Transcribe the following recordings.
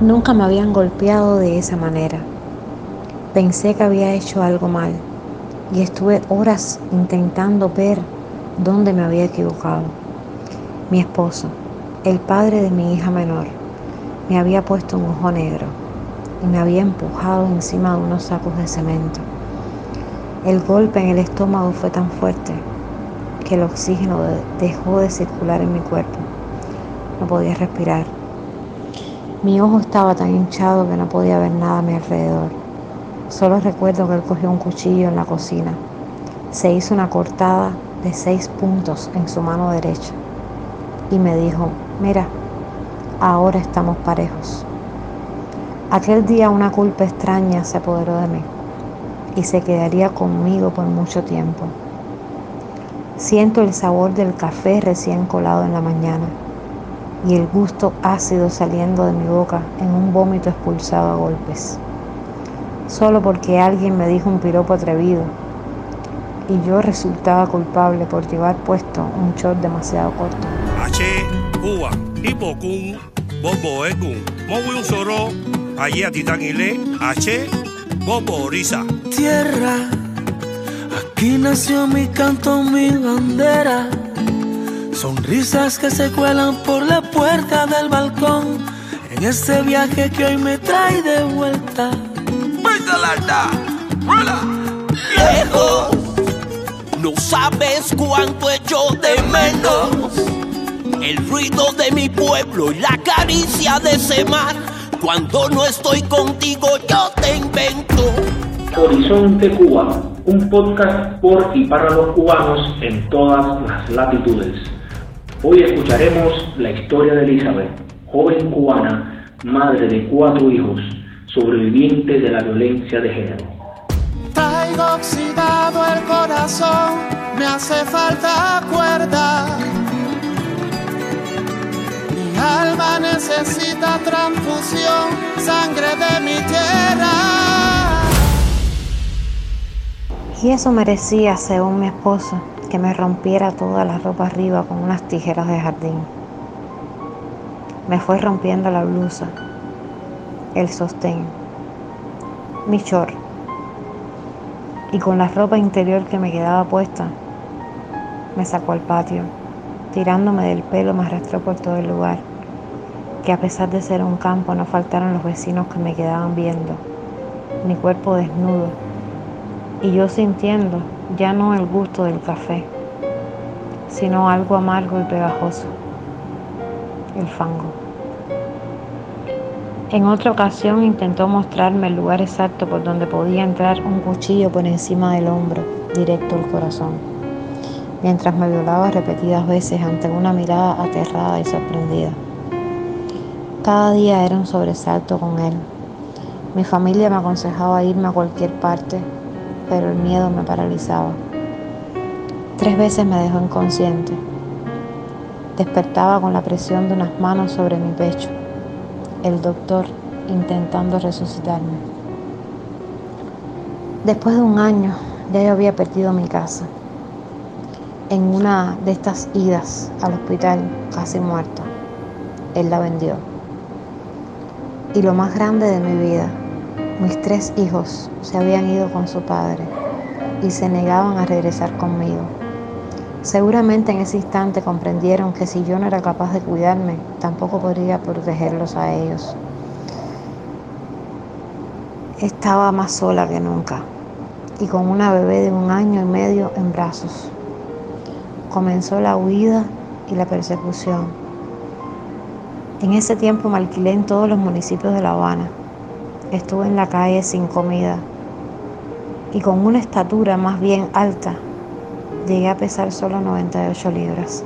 Nunca me habían golpeado de esa manera. Pensé que había hecho algo mal y estuve horas intentando ver dónde me había equivocado. Mi esposo, el padre de mi hija menor, me había puesto un ojo negro y me había empujado encima de unos sacos de cemento. El golpe en el estómago fue tan fuerte que el oxígeno dejó de circular en mi cuerpo. No podía respirar. Mi ojo estaba tan hinchado que no podía ver nada a mi alrededor. Solo recuerdo que él cogió un cuchillo en la cocina. Se hizo una cortada de seis puntos en su mano derecha y me dijo, mira, ahora estamos parejos. Aquel día una culpa extraña se apoderó de mí y se quedaría conmigo por mucho tiempo. Siento el sabor del café recién colado en la mañana y el gusto ácido saliendo de mi boca en un vómito expulsado a golpes. Solo porque alguien me dijo un piropo atrevido y yo resultaba culpable por llevar puesto un short demasiado corto. H, Cuba, Hipocun, Bobo Ekun, un Soro, allí a Titánile, H, Bobo Orisa. Tierra, aquí nació mi canto, mi bandera. Sonrisas que se cuelan por la puerta del balcón. En este viaje que hoy me trae de vuelta. Lejos, no sabes cuánto echo de menos. El ruido de mi pueblo y la caricia de ese mar. Cuando no estoy contigo, yo te invento. Horizonte Cuba, un podcast por y para los cubanos en todas las latitudes. Hoy escucharemos la historia de Elizabeth, joven cubana, madre de cuatro hijos, sobreviviente de la violencia de género. Traigo oxidado el corazón, me hace falta cuerda. Mi alma necesita transfusión, sangre de mi tierra. Y eso merecía, según mi esposo, que me rompiera toda la ropa arriba con unas tijeras de jardín. Me fue rompiendo la blusa, el sostén, mi short y con la ropa interior que me quedaba puesta, me sacó al patio, tirándome del pelo me arrastró por todo el lugar, que a pesar de ser un campo no faltaron los vecinos que me quedaban viendo, mi cuerpo desnudo y yo sintiendo ya no el gusto del café, sino algo amargo y pegajoso, el fango. En otra ocasión intentó mostrarme el lugar exacto por donde podía entrar un cuchillo por encima del hombro, directo al corazón, mientras me violaba repetidas veces ante una mirada aterrada y sorprendida. Cada día era un sobresalto con él. Mi familia me aconsejaba irme a cualquier parte pero el miedo me paralizaba. Tres veces me dejó inconsciente. Despertaba con la presión de unas manos sobre mi pecho, el doctor intentando resucitarme. Después de un año ya yo había perdido mi casa. En una de estas idas al hospital, casi muerto, él la vendió. Y lo más grande de mi vida mis tres hijos se habían ido con su padre y se negaban a regresar conmigo. Seguramente en ese instante comprendieron que si yo no era capaz de cuidarme, tampoco podría protegerlos a ellos. Estaba más sola que nunca y con una bebé de un año y medio en brazos. Comenzó la huida y la persecución. En ese tiempo me alquilé en todos los municipios de La Habana Estuve en la calle sin comida y con una estatura más bien alta llegué a pesar solo 98 libras.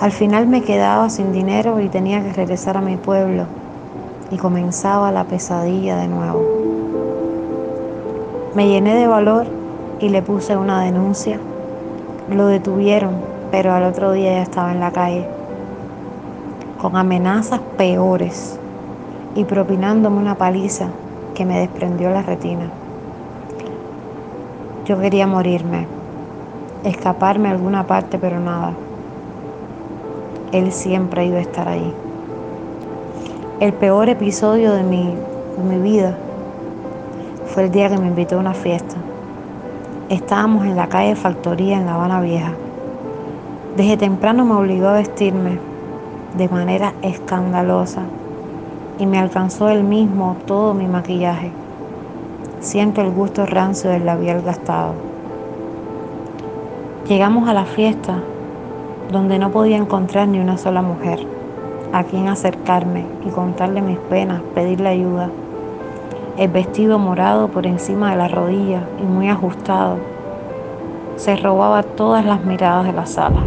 Al final me quedaba sin dinero y tenía que regresar a mi pueblo y comenzaba la pesadilla de nuevo. Me llené de valor y le puse una denuncia. Lo detuvieron, pero al otro día ya estaba en la calle, con amenazas peores y propinándome una paliza que me desprendió la retina. Yo quería morirme, escaparme a alguna parte, pero nada. Él siempre iba a estar ahí. El peor episodio de mi, de mi vida fue el día que me invitó a una fiesta. Estábamos en la calle Factoría en La Habana Vieja. Desde temprano me obligó a vestirme de manera escandalosa y me alcanzó él mismo todo mi maquillaje. Siento el gusto rancio del labial gastado. Llegamos a la fiesta donde no podía encontrar ni una sola mujer a quien acercarme y contarle mis penas, pedirle ayuda. El vestido morado por encima de la rodilla y muy ajustado se robaba todas las miradas de la sala.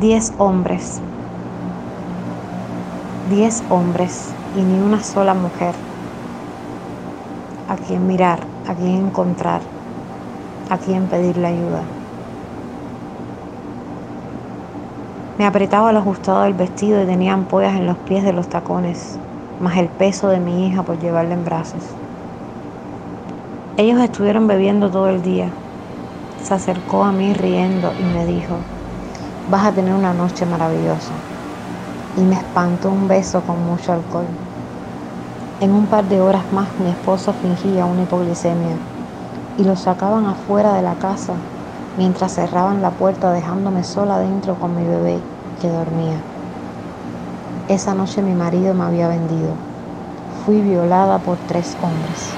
Diez hombres, diez hombres y ni una sola mujer a quien mirar, a quien encontrar, a quien pedirle ayuda. Me apretaba el ajustado del vestido y tenía ampollas en los pies de los tacones, más el peso de mi hija por llevarla en brazos. Ellos estuvieron bebiendo todo el día. Se acercó a mí riendo y me dijo, vas a tener una noche maravillosa. Y me espantó un beso con mucho alcohol. En un par de horas más mi esposo fingía una hipoglicemia y lo sacaban afuera de la casa mientras cerraban la puerta dejándome sola dentro con mi bebé que dormía. Esa noche mi marido me había vendido. Fui violada por tres hombres.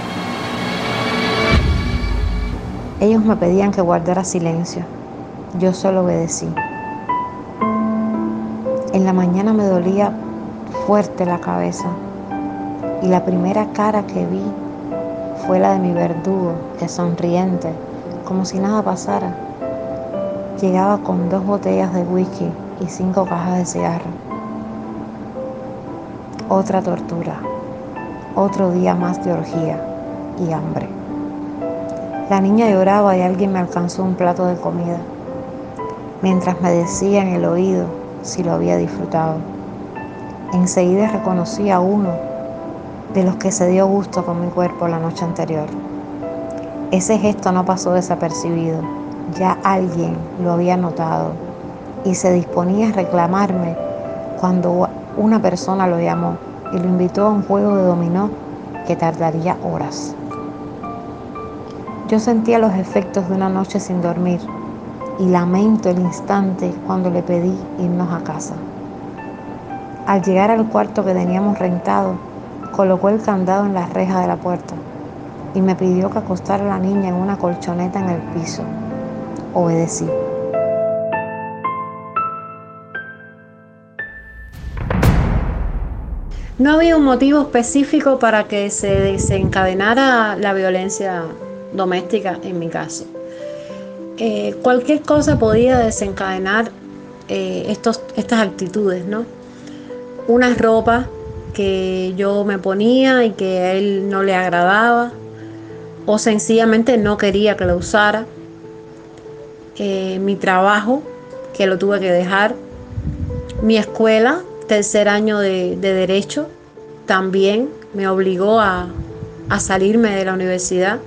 Ellos me pedían que guardara silencio. Yo solo obedecí. En la mañana me dolía fuerte la cabeza y la primera cara que vi fue la de mi verdugo, que sonriente, como si nada pasara, llegaba con dos botellas de whisky y cinco cajas de cigarro. Otra tortura, otro día más de orgía y hambre. La niña lloraba y alguien me alcanzó un plato de comida, mientras me decía en el oído si lo había disfrutado. Enseguida reconocí a uno de los que se dio gusto con mi cuerpo la noche anterior. Ese gesto no pasó desapercibido, ya alguien lo había notado y se disponía a reclamarme cuando una persona lo llamó y lo invitó a un juego de dominó que tardaría horas. Yo sentía los efectos de una noche sin dormir y lamento el instante cuando le pedí irnos a casa. Al llegar al cuarto que teníamos rentado, colocó el candado en la reja de la puerta y me pidió que acostara a la niña en una colchoneta en el piso. Obedecí. No había un motivo específico para que se desencadenara la violencia doméstica en mi caso. Eh, cualquier cosa podía desencadenar eh, estos, estas actitudes, ¿no? Una ropa que yo me ponía y que a él no le agradaba, o sencillamente no quería que lo usara. Eh, mi trabajo, que lo tuve que dejar. Mi escuela, tercer año de, derecho, también me obligó a, a salirme de la universidad.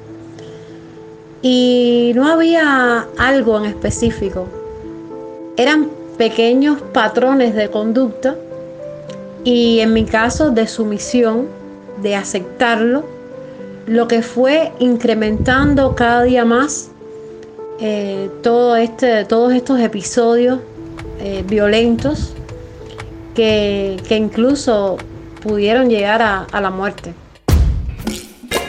Y no había algo en específico. Eran pequeños patrones de conducta y en mi caso de sumisión, de aceptarlo lo que fue incrementando cada día más eh, todo este, todos estos episodios eh, violentos que, incluso pudieron llegar a, a la muerte.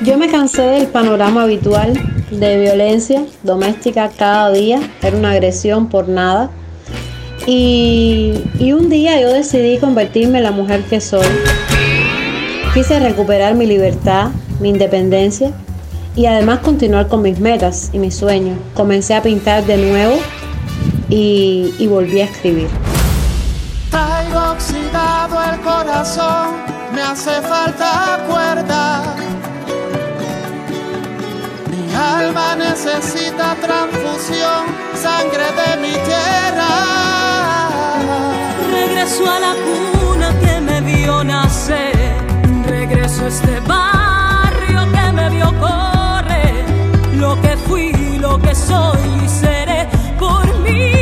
Yo me cansé del panorama habitual de violencia doméstica cada día, era una agresión por nada. Y, y, un día yo decidí convertirme en la mujer que soy. Quise recuperar mi libertad, mi independencia y además continuar con mis metas y mis sueños. Comencé a pintar de nuevo y, y volví a escribir. Traigo oxidado el corazón, me hace falta cuerda. Alma necesita transfusión, sangre de mi tierra. Regreso a la cuna que me vio nacer, regreso a este bar corre lo que fui, lo que soy y seré por mi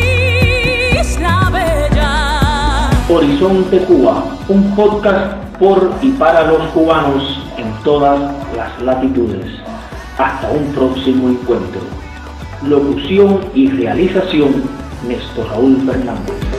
isla bella. Horizonte Cuba, un podcast por y para los cubanos en todas las latitudes. Hasta un próximo encuentro. Locución y realización, Néstor Raúl Fernández.